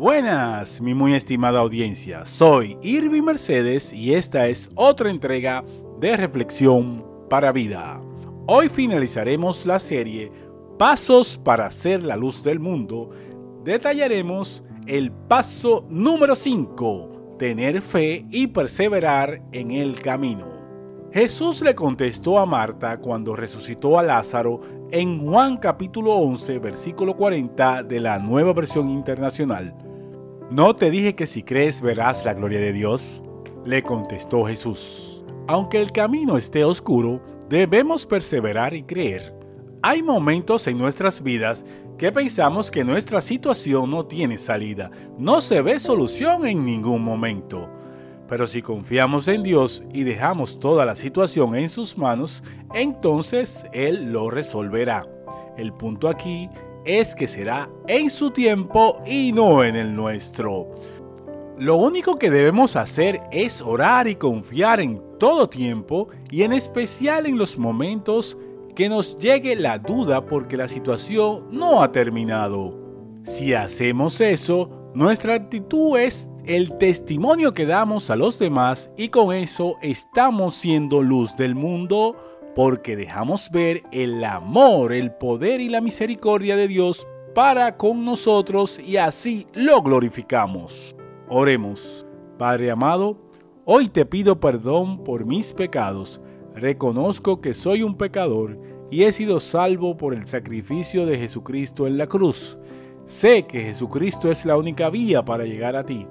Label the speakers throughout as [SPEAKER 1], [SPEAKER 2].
[SPEAKER 1] Buenas, mi muy estimada audiencia. Soy Irving Mercedes y esta es otra entrega de Reflexión para Vida. Hoy finalizaremos la serie Pasos para ser la luz del mundo. Detallaremos el paso número 5, tener fe y perseverar en el camino. Jesús le contestó a Marta cuando resucitó a Lázaro en Juan capítulo 11, versículo 40 de la nueva versión internacional. ¿No te dije que si crees verás la gloria de Dios? Le contestó Jesús. Aunque el camino esté oscuro, debemos perseverar y creer. Hay momentos en nuestras vidas que pensamos que nuestra situación no tiene salida, no se ve solución en ningún momento. Pero si confiamos en Dios y dejamos toda la situación en sus manos, entonces Él lo resolverá. El punto aquí es que será en su tiempo y no en el nuestro. Lo único que debemos hacer es orar y confiar en todo tiempo y en especial en los momentos que nos llegue la duda porque la situación no ha terminado. Si hacemos eso, nuestra actitud es el testimonio que damos a los demás y con eso estamos siendo luz del mundo porque dejamos ver el amor, el poder y la misericordia de Dios para con nosotros y así lo glorificamos. Oremos. Padre amado, hoy te pido perdón por mis pecados. Reconozco que soy un pecador y he sido salvo por el sacrificio de Jesucristo en la cruz. Sé que Jesucristo es la única vía para llegar a ti.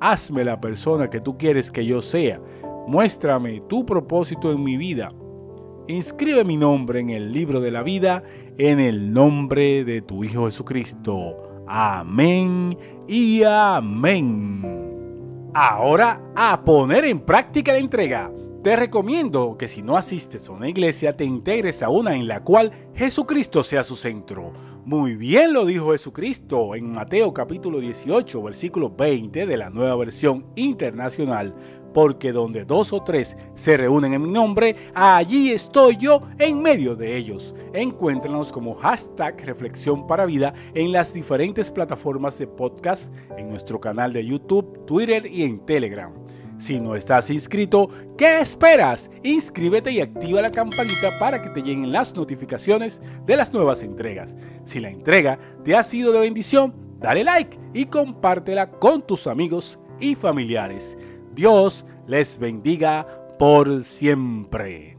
[SPEAKER 1] Hazme la persona que tú quieres que yo sea. Muéstrame tu propósito en mi vida inscribe mi nombre en el libro de la vida en el nombre de tu Hijo Jesucristo. Amén y amén. Ahora a poner en práctica la entrega. Te recomiendo que si no asistes a una iglesia te integres a una en la cual Jesucristo sea su centro. Muy bien lo dijo Jesucristo en Mateo capítulo 18 versículo 20 de la nueva versión internacional porque donde dos o tres se reúnen en mi nombre, allí estoy yo en medio de ellos. Encuéntranos como hashtag Reflexión para Vida en las diferentes plataformas de podcast, en nuestro canal de YouTube, Twitter y en Telegram. Si no estás inscrito, ¿qué esperas? Inscríbete y activa la campanita para que te lleguen las notificaciones de las nuevas entregas. Si la entrega te ha sido de bendición, dale like y compártela con tus amigos y familiares. Dios les bendiga por siempre.